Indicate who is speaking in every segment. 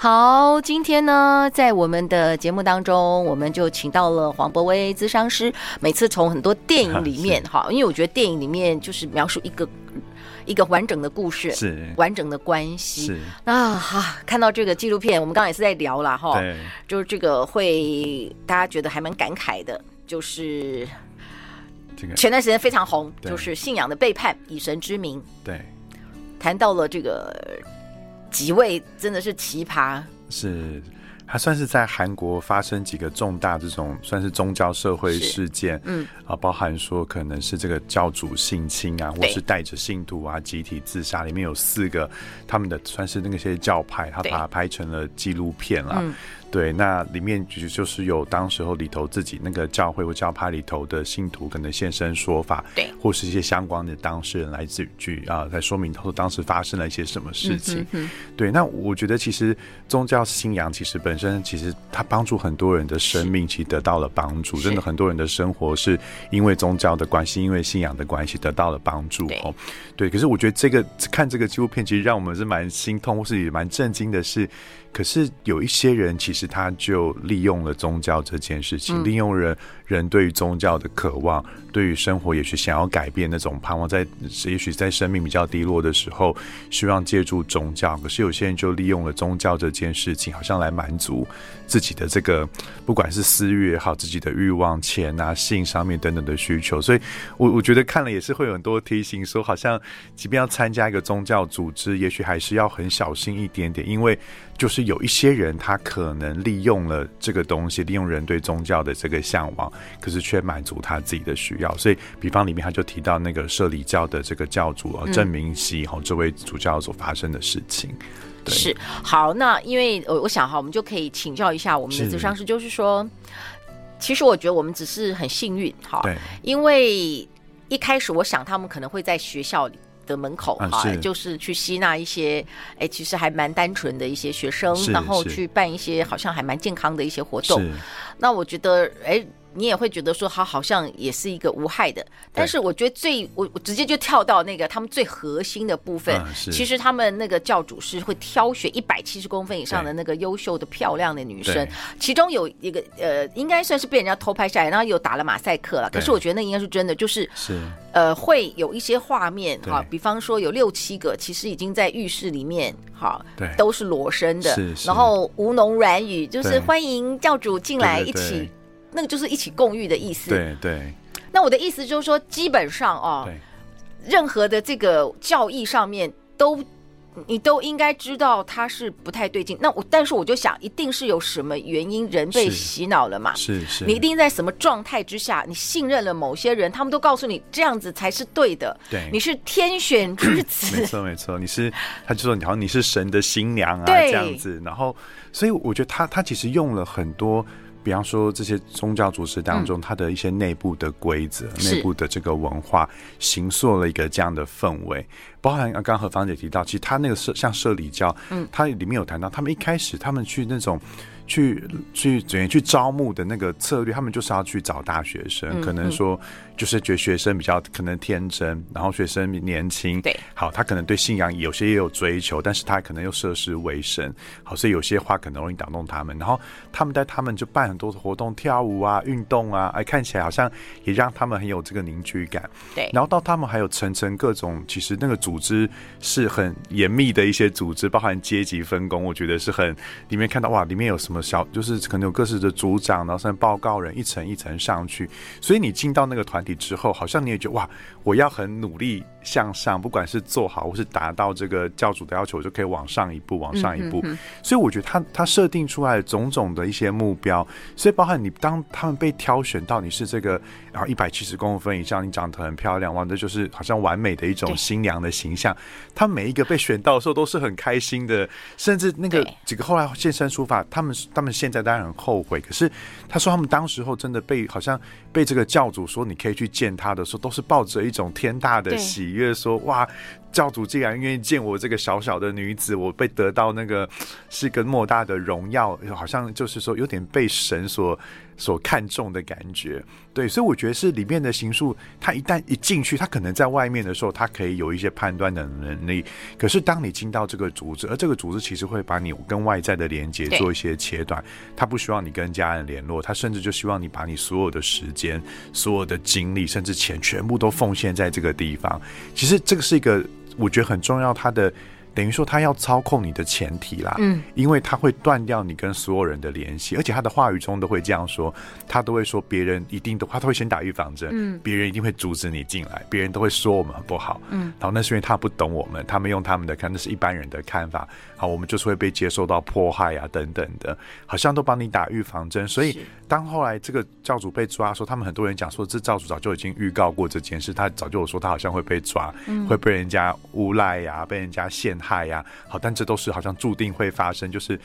Speaker 1: 好，今天呢，在我们的节目当中，我们就请到了黄博威咨商师。每次从很多电影里面，哈，因为我觉得电影里面就是描述一个一个完整的故事，是完整的关系。是啊，哈，看到这个纪录片，我们刚刚也是在聊了，哈，对，就是这个会大家觉得还蛮感慨的，就是前段时间非常红，就是信仰的背叛，以神之名，对，谈到了这个。几位真的是奇葩，
Speaker 2: 是，他算是在韩国发生几个重大这种算是宗教社会事件，嗯。啊，包含说可能是这个教主性侵啊，或是带着信徒啊集体自杀，里面有四个他们的算是那些教派，他把它拍成了纪录片了。对，那里面就就是有当时候里头自己那个教会或教派里头的信徒可能现身说法，对，或是一些相关的当事人来自于啊，来说明他说当时发生了一些什么事情。对，那我觉得其实宗教信仰其实本身其实它帮助很多人的生命，其实得到了帮助。真的很多人的生活是因为宗教的关系，因为信仰的关系得到了帮助。哦，对。可是我觉得这个看这个纪录片，其实让我们是蛮心痛，或是也蛮震惊的是。可是有一些人，其实他就利用了宗教这件事情，嗯、利用人人对于宗教的渴望，对于生活也许想要改变那种盼望，在也许在生命比较低落的时候，希望借助宗教。可是有些人就利用了宗教这件事情，好像来满足自己的这个，不管是私欲也好，自己的欲望、钱啊、性上面等等的需求。所以我我觉得看了也是会有很多提醒，说好像即便要参加一个宗教组织，也许还是要很小心一点点，因为。就是有一些人，他可能利用了这个东西，利用人对宗教的这个向往，可是却满足他自己的需要。所以，比方里面他就提到那个摄理教的这个教主啊，郑明熙哈，这位主教所发生的事情。对，是
Speaker 1: 好，那因为我我想哈，我们就可以请教一下我们的咨商师，就是说，其实我觉得我们只是很幸运哈，对，因为一开始我想他们可能会在学校里。的门口啊，就是去吸纳一些，哎，其实还蛮单纯的一些学生，然后去办一些好像还蛮健康的一些活动。那我觉得，哎。你也会觉得说他好像也是一个无害的，但是我觉得最我我直接就跳到那个他们最核心的部分，其实他们那个教主是会挑选一百七十公分以上的那个优秀的漂亮的女生，其中有一个呃应该算是被人家偷拍下来，然后又打了马赛克了，可是我觉得那应该是真的，就是是。呃会有一些画面哈，比方说有六七个其实已经在浴室里面哈，对，都是裸身的，是然后吴侬软语就是欢迎教主进来一起。那个就是一起共浴的意思。对对。那我的意思就是说，基本上哦，对任何的这个教义上面都，你都应该知道它是不太对劲。那我，但是我就想，一定是有什么原因人被洗脑了嘛？是是。是你一定在什么状态之下，你信任了某些人，他们都告诉你这样子才是对的。对。你是天选之子。没错没错，你是，他就说你好像你是神的新娘啊，对这样子。然后，所以我觉得他他其实用了很多。比方说，这些宗教组织当中，它的一些内部的规则、内、嗯、部的这个文化，形塑了一个这样的氛围。包含刚刚何芳姐提到，其实他那个社像社里教，嗯，它里面有谈到，他们一开始他们去那种。去去怎样去招募的那个策略，他们就是要去找大学生，嗯、可能说就是觉得学生比较可能天真，然后学生年轻，对，好，他可能对信仰有些也有追求，但是他可能又涉世未深，好，所以有些话可能容易打动他们，然后他们带他们就办很多的活动，跳舞啊，运动啊，哎，看起来好像也让他们很有这个凝聚感，对，然后到他们还有层层各种，其实那个组织是很严密的一些组织，包含阶级分工，我觉得是很里面看到哇，里面有什么。小就是可能有各式的组长，然后甚至报告人一层一层上去，所以你进到那个
Speaker 2: 团之后，好像你也觉得哇，我要很努力向上，不管是做好或是达到这个教主的要求，我就可以往上一步，往上一步。嗯、哼哼，所以我觉得他他设定出来的种种的一些目标，所以包含你当他们被挑选到你是这个然后一百七十公分以上，你长得很漂亮，哇，这就是好像完美的一种新娘的形象。他每一个被选到的时候都是很开心的，甚至那个几个后来现身说法，他们他们现在当然很后悔，可是他说他们当时候真的被好像被这个教主说你可以去见他的时候，都是抱着一种天大的喜悦，说哇。教主竟然愿意见我这个小小的女子，我被得到那个是一个莫大的荣耀，好像就是说有点被神所所看重的感觉。对，所以我觉得是里面的形数，他一旦一进去，他可能在外面的时候，他可以有一些判断的能力。可是当你进到这个组织，而这个组织其实会把你跟外在的连接做一些切断，他不希望你跟家人联络，他甚至就希望你把你所有的时间、所有的精力，甚至钱，全部都奉献在这个地方。其实这个是一个。我觉得很重要，他的。等于说他要操控你的前提啦，嗯，因为他会断掉你跟所有人的联系，而且他的话语中都会这样说，他都会说别人一定都，他都会先打预防针，嗯，别人一定会阻止你进来，别人都会说我们很不好，嗯，然后那是因为他不懂我们，他们用他们的看，那是一般人的看法，好，我们就是会被接受到迫害啊等等的，好像都帮你打预防针，所以当后来这个教主被抓的时候，他们很多人讲说这教主早就已经预告过这件事，他早就有说他好像会被抓，嗯，会被人家诬赖呀，被人家陷害。嗨呀，好，但这都是好像注定会发生，就是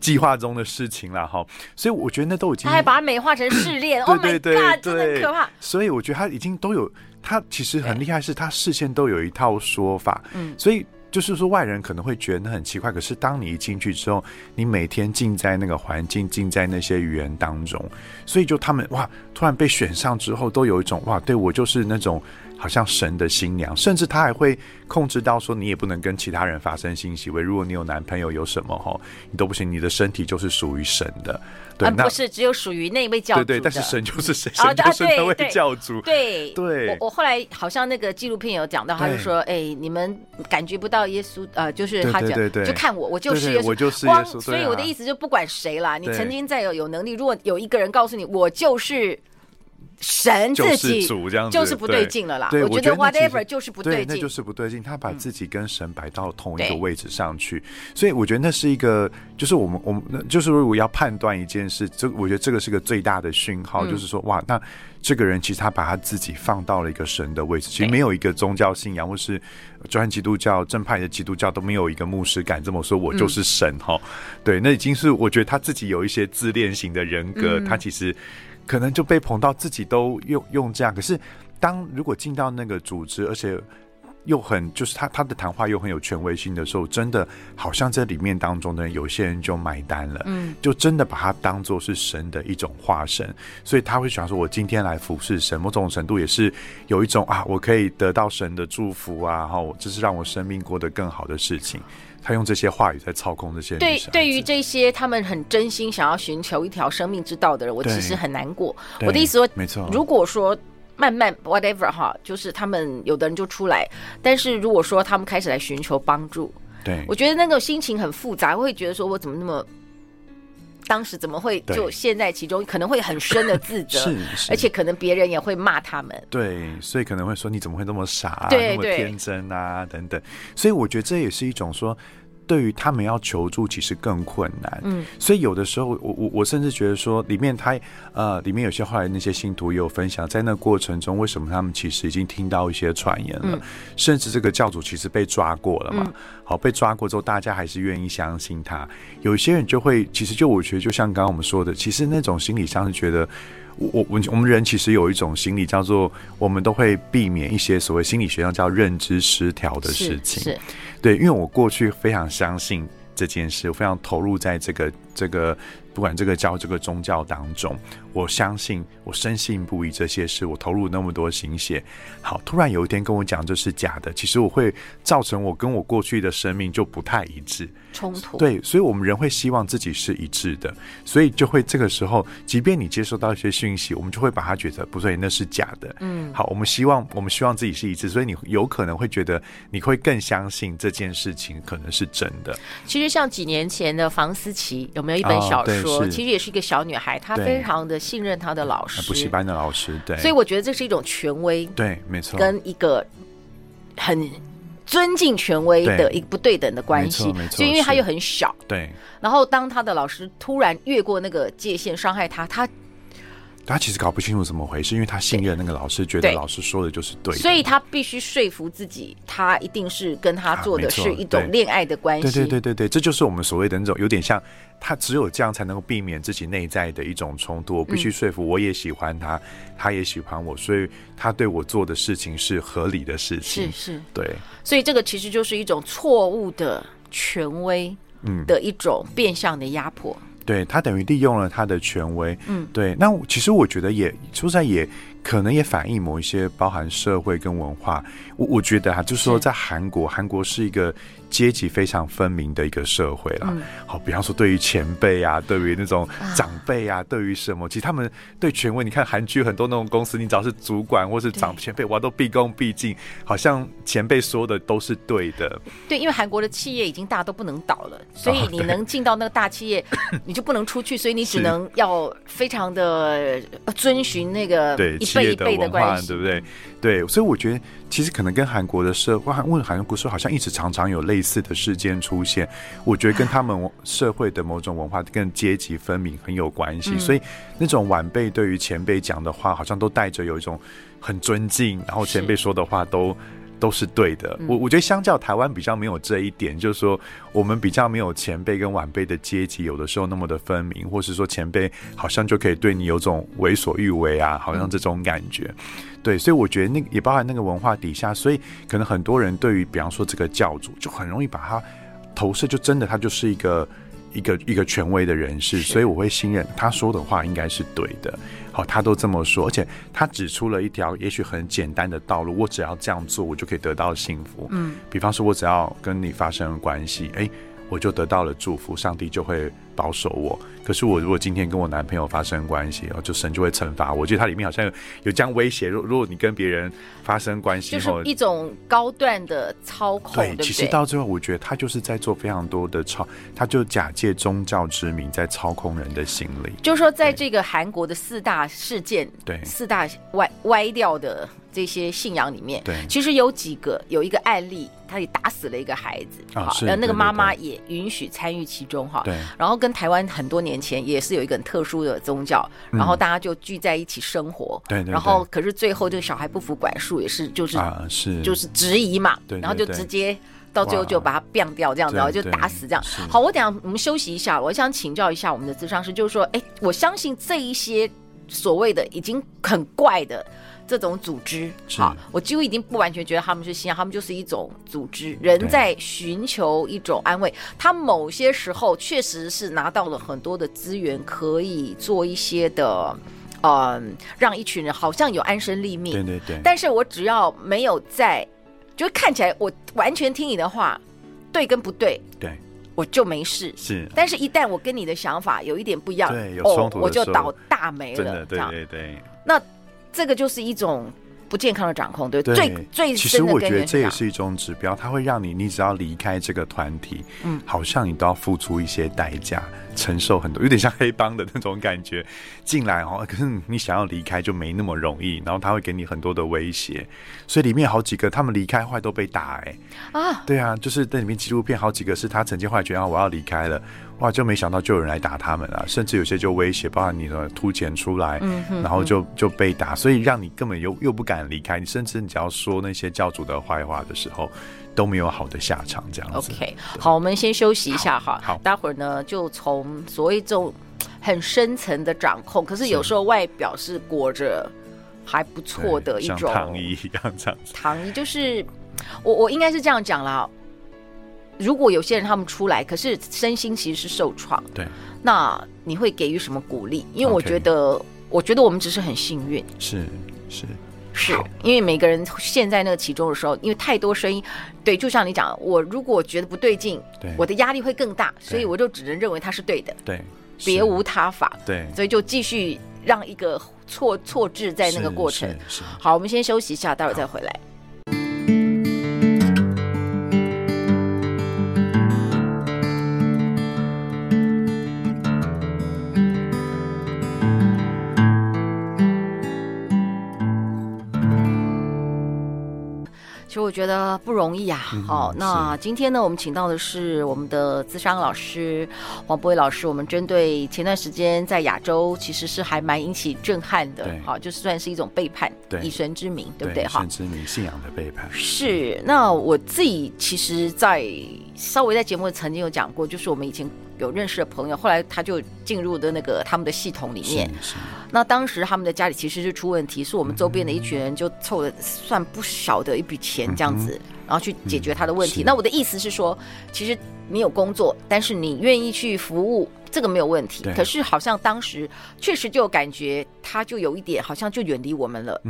Speaker 2: 计划中的事情了哈。所以我觉得那都已经，
Speaker 1: 他还把它美化成试炼，对对对，真的可怕。
Speaker 2: 所以我觉得他已经都有，他其实很厉害，是他事先都有一套说法。嗯，所以就是说外人可能会觉得很奇怪，可是当你一进去之后，你每天浸在那个环境，浸在那些语言当中，所以就他们哇，突然被选上之后，都有一种哇，对我就是那种。好像神的新娘，甚至他还会控制到说，你也不能跟其他人发生性行为。如果你有男朋友，有什么哈，你都不行。你的身体就是属于神的，对，
Speaker 1: 不是只有属于那位教主。
Speaker 2: 对对，但是神就是神，神就是那位教主。
Speaker 1: 对对，我我后来好像那个纪录片有讲到，他就说，哎，你们感觉不到耶稣，呃，就是他讲，就看我，我就是耶稣，我就是耶稣。所以我的意思就不管谁啦，你曾经再有有能力，如果有一个人告诉你，我就是。神自己主这样子就是不对劲了啦。我觉得 whatever 就是不对劲，
Speaker 2: 那就是不对劲。他把自己跟神摆到同一个位置上去，所以我觉得那是一个，就是我们我们就是如果要判断一件事，这我觉得这个是个最大的讯号，就是说哇，那这个人其实他把他自己放到了一个神的位置。其实没有一个宗教信仰或是专基督教正派的基督教都没有一个牧师敢这么说，我就是神哈。对，那已经是我觉得他自己有一些自恋型的人格，他其实。可能就被捧到自己都用用这样，可是当如果进到那个组织，而且又很就是他他的谈话又很有权威性的时候，真的好像这里面当中的有些人就买单了，嗯，就真的把他当做是神的一种化身，所以他会想说，我今天来服侍神，某种程度也是有一种啊，我可以得到神的祝福啊，然后这是让我生命过得更好的事情。他用这些话语在操控这些。
Speaker 1: 对，对于这些他们很真心想要寻求一条生命之道的人，我其实很难过。我的意思说，没错。如果说慢慢 whatever 哈，就是他们有的人就出来，但是如果说他们开始来寻求帮助，对，我觉得那个心情很复杂，会觉得说我怎么那么，当时怎么会就陷在其中，可能会很深的自责，是，是，而且可能别人也会骂他们。
Speaker 2: 对，所以可能会说你怎么会那么傻那么天真啊，等等。所以我觉得这也是一种说。对于他们要求助，其实更困难。嗯，所以有的时候，我我我甚至觉得说，里面他呃，里面有些后来那些信徒也有分享，在那过程中，为什么他们其实已经听到一些传言了，嗯、甚至这个教主其实被抓过了嘛。嗯、好，被抓过之后，大家还是愿意相信他。有些人就会，其实就我觉得，就像刚刚我们说的，其实那种心理上是觉得。我我我们人其实有一种心理，叫做我们都会避免一些所谓心理学上叫认知失调的事情。是，是对，因为我过去非常相信这件事，我非常投入在这个这个。不管这个教这个宗教当中，我相信我深信不疑这些事，我投入那么多心血，好，突然有一天跟我讲这是假的，其实我会造成我跟我过去的生命就不太一致，冲突。对，所以我们人会希望自己是一致的，所以就会这个时候，即便你接收到一些讯息，我们就会把它觉得不对，那是假的。嗯，好，我们希望我们希望自己是一致，所以你有可能会觉得你会更相信这件事情可能是真的。
Speaker 1: 其实像几年前的房思琪有没有一本小说？哦说，其实也是一个小女孩，她非常的信任她的老师，
Speaker 2: 补习班的老师，对。
Speaker 1: 所以我觉得这是一种权威，
Speaker 2: 对，没错，
Speaker 1: 跟一个很尊敬权威的一个不对等的关系，就因为她又很小，
Speaker 2: 对。
Speaker 1: 然后当她的老师突然越过那个界限伤害她，她。
Speaker 2: 他其实搞不清楚怎么回事，因为他信任那个老师，觉得老师说的就是对的，
Speaker 1: 所以他必须说服自己，他一定是跟他做的是一种恋爱的关系。
Speaker 2: 对对对对对，这就是我们所谓的那种有点像，他只有这样才能够避免自己内在的一种冲突。我必须说服我也喜欢他，嗯、他也喜欢我，所以他对我做的事情是合理的事情。
Speaker 1: 是是，
Speaker 2: 对。
Speaker 1: 所以这个其实就是一种错误的权威，嗯，的一种变相的压迫。
Speaker 2: 对，他等于利用了他的权威，嗯，对。那其实我觉得也说实在也可能也反映某一些包含社会跟文化。我我觉得啊，就是说在韩国，韩国是一个。阶级非常分明的一个社会啦。好，比方说对于前辈啊，对于那种长辈啊，对于什么，其实他们对权威，你看韩剧很多那种公司，你只要是主管或是长前辈，哇，都毕恭毕敬，好像前辈说的都是对的。
Speaker 1: 对，因为韩国的企业已经大都不能倒了，所以你能进到那个大企业，你就不能出去，所以你只能要非常的遵循那个一辈一辈的关系，
Speaker 2: 对不对？对，所以我觉得其实可能跟韩国的社会，问韩国社好像一直常常有类似的事件出现。我觉得跟他们社会的某种文化跟阶级分明很有关系。所以那种晚辈对于前辈讲的话，好像都带着有一种很尊敬，然后前辈说的话都。都是对的，我我觉得相较台湾比较没有这一点，就是说我们比较没有前辈跟晚辈的阶级有的时候那么的分明，或是说前辈好像就可以对你有种为所欲为啊，好像这种感觉。对，所以我觉得那个也包含那个文化底下，所以可能很多人对于比方说这个教主就很容易把他投射，就真的他就是一个。一个一个权威的人士，所以我会信任他说的话应该是对的。好，他都这么说，而且他指出了一条也许很简单的道路，我只要这样做，我就可以得到幸福。嗯，比方说，我只要跟你发生关系，哎，我就得到了祝福，上帝就会保守我。可是我如果今天跟我男朋友发生关系，哦，就神就会惩罚我。我觉得它里面好像有有这样威胁。如如果你跟别人发生关系，
Speaker 1: 就是一种高段的操控。对，
Speaker 2: 其实到最后，我觉得他就是在做非常多的操，他就假借宗教之名在操控人的心理。
Speaker 1: 就是说，在这个韩国的四大事件，对四大歪歪掉的。这些信仰里面，对，其实有几个有一个案例，他也打死了一个孩子，啊，然后那个妈妈也允许参与其中，哈，对。然后跟台湾很多年前也是有一个很特殊的宗教，然后大家就聚在一起生活，对。然后可是最后这个小孩不服管束，也是就是是就是质疑嘛，对。然后就直接到最后就把他毙掉这样子，然后就打死这样。好，我等下我们休息一下，我想请教一下我们的咨商师，就是说，哎，我相信这一些所谓的已经很怪的。这种组织，好，我几乎已经不完全觉得他们是信仰，他们就是一种组织，人在寻求一种安慰。他某些时候确实是拿到了很多的资源，可以做一些的，嗯、呃，让一群人好像有安身立命。对对对。但是我只要没有在，就看起来我完全听你的话，对跟不对，对，我就没事。是。但是，一旦我跟你的想法有一点不一样，对，有冲突、哦，我就倒大霉了。对对对。那。这个就是一种不健康的掌控，对，对最最
Speaker 2: 其实我觉得这也是一种指标，它会让你，你只要离开这个团体，嗯，好像你都要付出一些代价，承受很多，有点像黑帮的那种感觉 进来哦。可是你想要离开就没那么容易，然后他会给你很多的威胁，所以里面好几个他们离开后来都被打，哎啊，对啊，就是在里面纪录片好几个是他曾经后来觉得我要离开了。哇！就没想到就有人来打他们啊，甚至有些就威胁，包括你的凸钱出来，嗯、哼哼然后就就被打，所以让你根本又又不敢离开。你甚至你只要说那些教主的坏话的时候，都没有好的下场。这样子。
Speaker 1: OK，好，我们先休息一下哈。好，待会儿呢就从所谓这种很深层的掌控，可是有时候外表是裹着还不错的一种
Speaker 2: 糖衣一样这样子。
Speaker 1: 糖衣就是我我应该是这样讲了。如果有些人他们出来，可是身心其实是受创，对，那你会给予什么鼓励？因为我觉得.我觉得我们只是很幸运，
Speaker 2: 是是。
Speaker 1: 是，因为每个人陷在那个其中的时候，因为太多声音，对，就像你讲，我如果觉得不对劲，对，我的压力会更大，所以我就只能认为他是对的，对，别无他法，对，所以就继续让一个错错置在那个过程。好，我们先休息一下，待会儿再回来。觉得不容易啊。好，那今天呢，我们请到的是我们的资商老师黄博伟老师。我们针对前段时间在亚洲，其实是还蛮引起震撼的。好，就是算是一种背叛，以神之名，对不对？哈，
Speaker 2: 神之名，信仰的背叛。
Speaker 1: 是。那我自己其实，在稍微在节目曾经有讲过，就是我们以前有认识的朋友，后来他就进入的那个他们的系统里面。那当时他们的家里其实是出问题，是我们周边的一群人就凑了算不少的一笔钱这样子，然后去解决他的问题。那我的意思是说，其实你有工作，但是你愿意去服务，这个没有问题。可是好像当时确实就感觉他就有一点好像就远离我们了。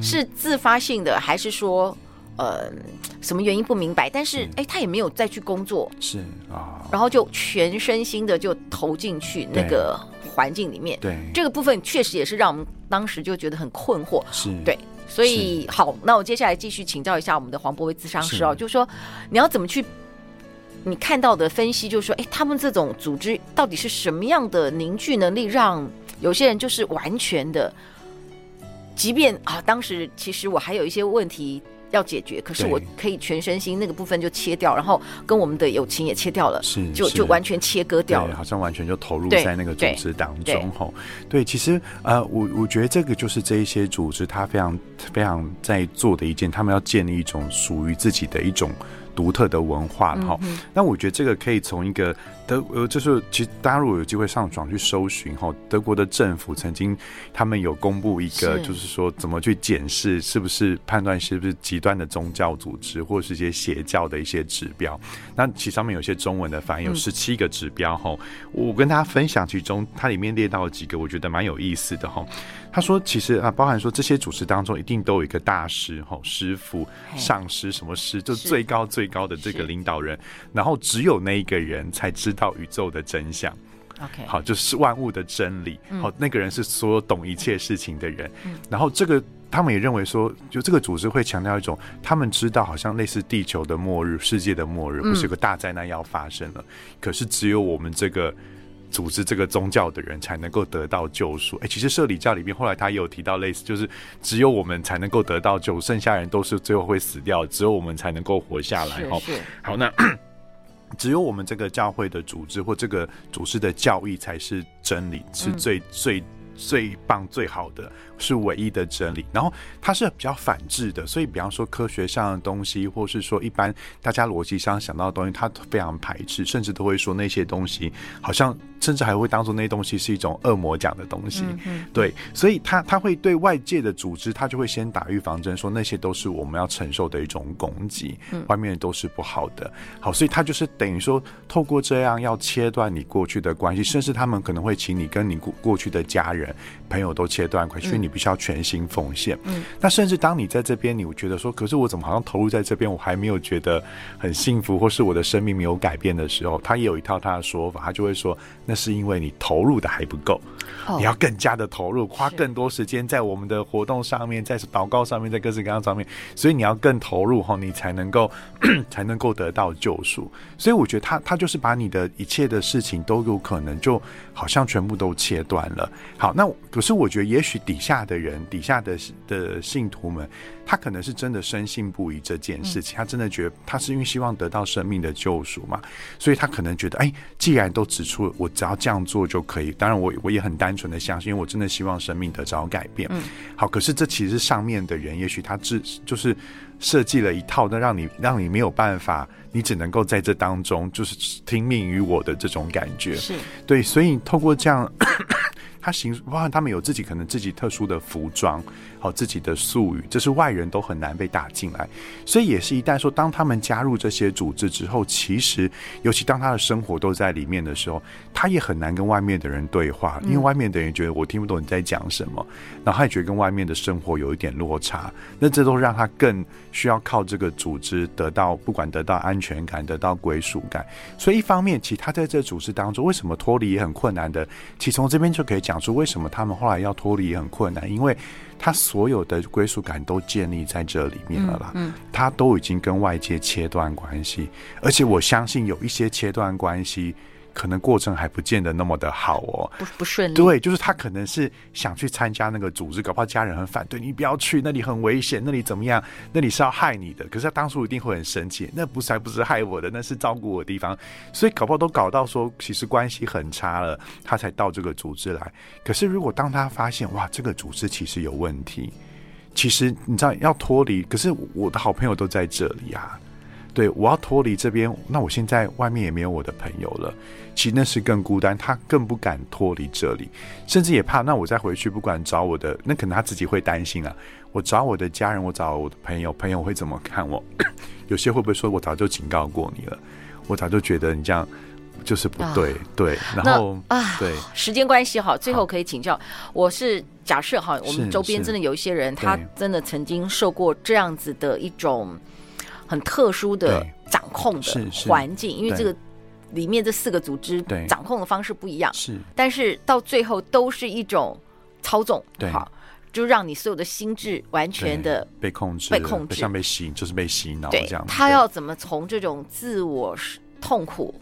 Speaker 1: 是自发性的还是说？呃，什么原因不明白？但是，哎，他也没有再去工作，
Speaker 2: 是啊，
Speaker 1: 然后就全身心的就投进去那个环境里面。
Speaker 2: 对，
Speaker 1: 这个部分确实也是让我们当时就觉得很困惑。
Speaker 2: 是，
Speaker 1: 对，所以好，那我接下来继续请教一下我们的黄博威咨商师哦，就是说你要怎么去你看到的分析，就是说，哎，他们这种组织到底是什么样的凝聚能力，让有些人就是完全的，即便啊，当时其实我还有一些问题。要解决，可是我可以全身心那个部分就切掉，然后跟我们的友情也切掉了，
Speaker 2: 是
Speaker 1: 就就完全切割掉了，
Speaker 2: 好像完全就投入在那个组织当中吼。对，其实呃，我我觉得这个就是这一些组织他非常非常在做的一件，他们要建立一种属于自己的一种。独特的文化哈，那我觉得这个可以从一个德呃，就是其实大家如果有机会上网去搜寻哈，德国的政府曾经他们有公布一个，就是说怎么去检视是不是判断是不是极端的宗教组织或是一些邪教的一些指标。那其实上面有些中文的翻译，有十七个指标哈，我跟大家分享其中它里面列到了几个，我觉得蛮有意思的哈。他说：“其实啊，包含说这些组织当中，一定都有一个大师、吼师傅、上师，什么师，就最高最高的这个领导人。然后只有那一个人才知道宇宙的真相。OK，好，就是万物的真理。好，那个人是所有懂一切事情的人。然后这个他们也认为说，就这个组织会强调一种，他们知道好像类似地球的末日、世界的末日，不是有个大灾难要发生了。可是只有我们这个。”组织这个宗教的人才能够得到救赎。哎，其实社理教里面后来他也有提到类似，就是只有我们才能够得到救，剩下人都是最后会死掉，只有我们才能够活下来。哈，好，那 只有我们这个教会的组织或这个组织的教义才是真理，是最、嗯、最最棒最好的。是唯一的真理，然后它是比较反制的，所以比方说科学上的东西，或是说一般大家逻辑上想到的东西，它非常排斥，甚至都会说那些东西好像，甚至还会当做那些东西是一种恶魔讲的东西。嗯、对，所以他他会对外界的组织，他就会先打预防针，说那些都是我们要承受的一种攻击，外面都是不好的。好，所以他就是等于说，透过这样要切断你过去的关系，甚至他们可能会请你跟你过过去的家人、朋友都切断关系，因为你。必须要全心奉献。嗯，那甚至当你在这边，你会觉得说，可是我怎么好像投入在这边，我还没有觉得很幸福，或是我的生命没有改变的时候，他也有一套他的说法，他就会说，那是因为你投入的还不够，你要更加的投入，花更多时间在我们的活动上面，在祷告上面，在各式各样上面，所以你要更投入后，你才能够 才能够得到救赎。所以我觉得他他就是把你的一切的事情都有可能就好像全部都切断了。好，那可是我觉得也许底下。的人底下的的信徒们，他可能是真的深信不疑这件事情，他真的觉得他是因为希望得到生命的救赎嘛，所以他可能觉得，哎，既然都指出我只要这样做就可以，当然我我也很单纯的相信，因为我真的希望生命得着改变。嗯，好，可是这其实上面的人，也许他只就是设计了一套，那让你让你没有办法，你只能够在这当中就是听命于我的这种感觉，是对，所以透过这样。他行，哇，他们有自己可能自己特殊的服装，好自己的术语，这是外人都很难被打进来。所以也是一旦说，当他们加入这些组织之后，其实尤其当他的生活都在里面的时候，他也很难跟外面的人对话，因为外面的人觉得我听不懂你在讲什么，然后他也觉得跟外面的生活有一点落差，那这都让他更需要靠这个组织得到，不管得到安全感，得到归属感。所以一方面，其实他在这组织当中为什么脱离也很困难的，其实从这边就可以讲。讲出为什么他们后来要脱离也很困难，因为他所有的归属感都建立在这里面了啦。嗯，他都已经跟外界切断关系，而且我相信有一些切断关系，可能过程还不见得那么的好哦，
Speaker 1: 不不顺利。
Speaker 2: 对，就是他可能是想去参加那个组织，搞不好家人很反对，你不要去，那里很危险，那里怎么样？那里是要害你的。可是他当初一定会很生气，那不是还不是害我的，那是照顾我的地方。所以搞不好都搞到说，其实关系很差了，他才到这个组织来。可是如果当他发现哇，这个组织其实有问题，其实你知道要脱离，可是我的好朋友都在这里啊。对，我要脱离这边，那我现在外面也没有我的朋友了，其实那是更孤单，他更不敢脱离这里，甚至也怕，那我再回去，不管找我的，那可能他自己会担心啊。我找我的家人，我找我的朋友，朋友会怎么看我？有些会不会说我早就警告过你了？我早就觉得你这样就是不对，啊、对。然后啊，对，
Speaker 1: 时间关系哈，最后可以请教，我是假设哈，我们周边真的有一些人，他真的曾经受过这样子的一种。很特殊的掌控的环境，因为这个里面这四个组织掌控的方式不一样，是，但是到最后都是一种操纵，对，好，就让你所有的心智完全的
Speaker 2: 被控制，
Speaker 1: 被控制，
Speaker 2: 像被洗，就是被洗脑这样。
Speaker 1: 他要怎么从这种自我痛苦，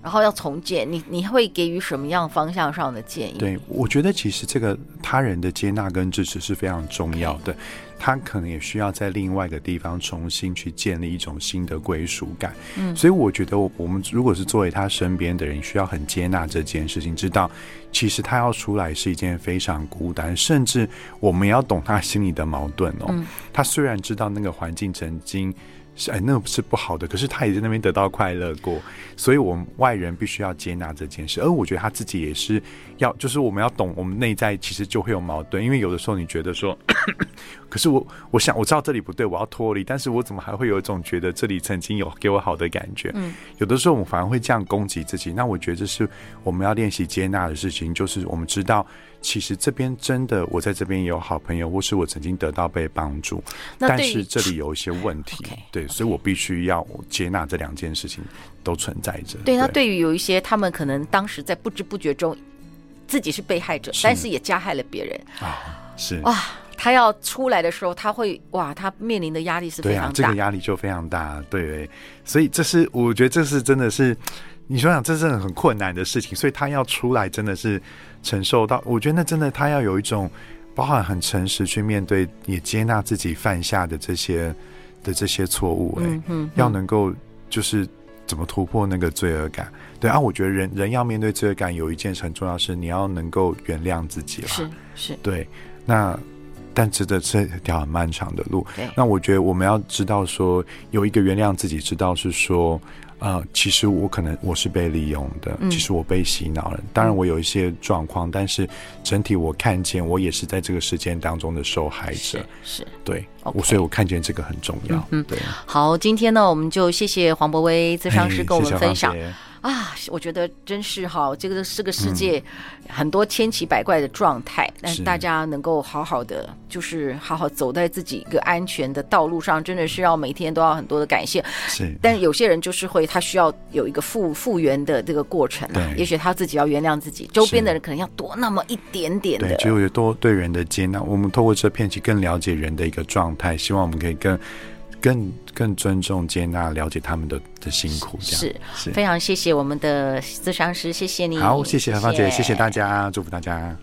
Speaker 1: 然后要重建？你你会给予什么样方向上的建议？
Speaker 2: 对，我觉得其实这个他人的接纳跟支持是非常重要的。他可能也需要在另外一个地方重新去建立一种新的归属感，嗯，所以我觉得我们如果是作为他身边的人，需要很接纳这件事情，知道其实他要出来是一件非常孤单，甚至我们要懂他心里的矛盾哦。嗯，他虽然知道那个环境曾经。是哎，那是不好的。可是他也在那边得到快乐过，所以我们外人必须要接纳这件事。而我觉得他自己也是要，就是我们要懂，我们内在其实就会有矛盾。因为有的时候你觉得说，可是我我想我知道这里不对，我要脱离，但是我怎么还会有一种觉得这里曾经有给我好的感觉？嗯，有的时候我们反而会这样攻击自己。那我觉得这是我们要练习接纳的事情，就是我们知道。其实这边真的，我在这边也有好朋友，或是我曾经得到被帮助，但是这里有一些问题.对，所以我必须要接纳这两件事情都存在着。
Speaker 1: 对，那对于有一些他们可能当时在不知不觉中自己是被害者，是但是也加害了别人啊，是哇，他要出来的时候，他会哇，他面临的压力是非常大，
Speaker 2: 对啊，这个压力就非常大，对，所以这是我觉得这是真的是。你想想，这是很困难的事情，所以他要出来，真的是承受到。我觉得那真的，他要有一种包含很诚实去面对，也接纳自己犯下的这些的这些错误。哎、嗯嗯，要能够就是怎么突破那个罪恶感。对啊，我觉得人人要面对罪恶感，有一件很重要是，你要能够原谅自己了。
Speaker 1: 是是，
Speaker 2: 对。那但值得这条很漫长的路。那我觉得我们要知道说，有一个原谅自己，知道是说。啊、呃，其实我可能我是被利用的，嗯、其实我被洗脑了。当然我有一些状况，但是整体我看见我也是在这个事件当中的受害者。是，是对，okay. 所以我看见这个很重要。嗯，嗯对。
Speaker 1: 好，今天呢，我们就谢谢黄博威咨商师跟我们分享。啊，我觉得真是哈，这个这个世界很多千奇百怪的状态，嗯、但是大家能够好好的，就是好好走在自己一个安全的道路上，真的是要每天都要很多的感谢。是，但是有些人就是会，他需要有一个复复原的这个过程啊。也许他自己要原谅自己，周边的人可能要多那么一点点的，
Speaker 2: 就有多对人的接纳。我们透过这片去更了解人的一个状态，希望我们可以更。更更尊重、接纳、了解他们的的辛苦，这样是，
Speaker 1: 是非常谢谢我们的咨商师，谢谢你。
Speaker 2: 好，谢谢何芳姐，谢谢大家，祝福大家。